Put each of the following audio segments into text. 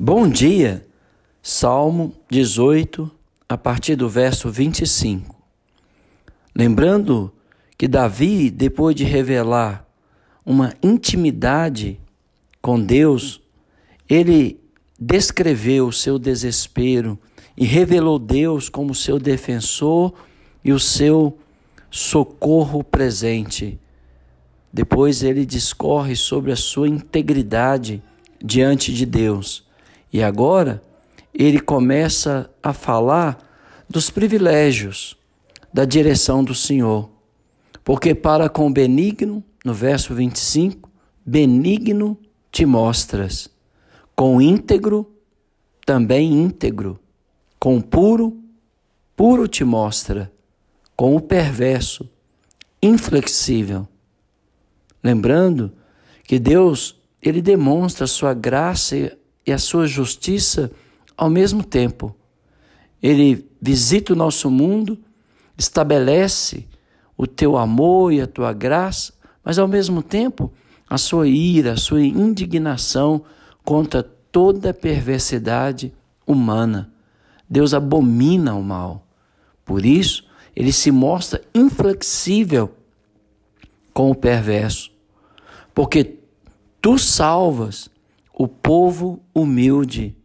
Bom dia, Salmo 18, a partir do verso 25. Lembrando que Davi, depois de revelar uma intimidade com Deus, ele descreveu o seu desespero e revelou Deus como seu defensor e o seu socorro presente. Depois ele discorre sobre a sua integridade diante de Deus e agora ele começa a falar dos privilégios da direção do Senhor. Porque para com benigno, no verso 25, benigno te mostras, com íntegro, também íntegro, com puro, puro te mostra, com o perverso, inflexível. Lembrando que Deus, ele demonstra sua graça e a sua justiça ao mesmo tempo. Ele visita o nosso mundo, estabelece o teu amor e a tua graça, mas ao mesmo tempo a sua ira, a sua indignação contra toda perversidade humana. Deus abomina o mal. Por isso, ele se mostra inflexível com o perverso. Porque tu salvas o povo humilde,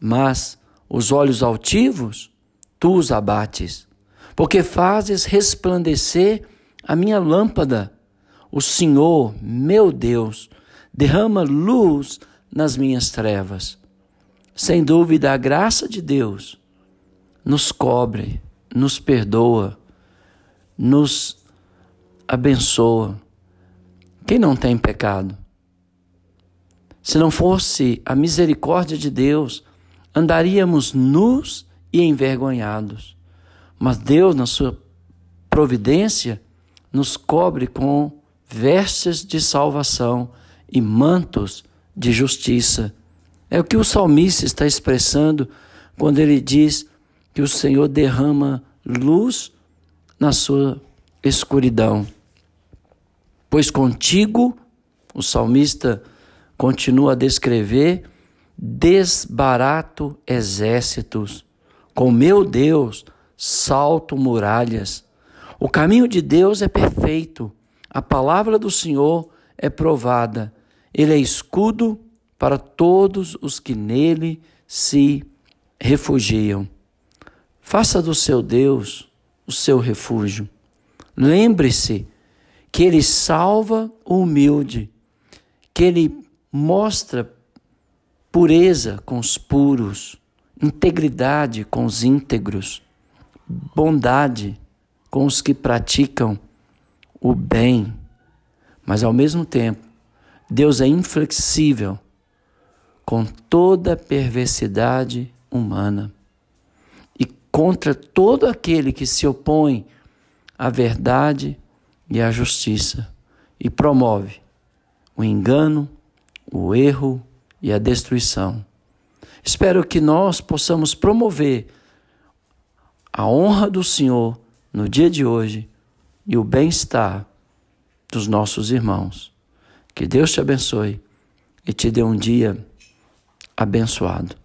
mas os olhos altivos tu os abates, porque fazes resplandecer a minha lâmpada. O Senhor, meu Deus, derrama luz nas minhas trevas. Sem dúvida, a graça de Deus nos cobre, nos perdoa, nos abençoa. Quem não tem pecado? Se não fosse a misericórdia de Deus, andaríamos nus e envergonhados. Mas Deus, na sua providência, nos cobre com vestes de salvação e mantos de justiça. É o que o salmista está expressando quando ele diz que o Senhor derrama luz na sua escuridão. Pois contigo, o salmista continua a descrever, desbarato exércitos. Com meu Deus, salto muralhas. O caminho de Deus é perfeito. A palavra do Senhor é provada. Ele é escudo para todos os que nele se refugiam. Faça do seu Deus o seu refúgio. Lembre-se que ele salva o humilde, que ele mostra pureza com os puros, integridade com os íntegros, bondade com os que praticam o bem. Mas ao mesmo tempo, Deus é inflexível com toda a perversidade humana e contra todo aquele que se opõe à verdade e à justiça e promove o engano, o erro e a destruição. Espero que nós possamos promover a honra do Senhor no dia de hoje e o bem-estar dos nossos irmãos. Que Deus te abençoe e te dê um dia abençoado.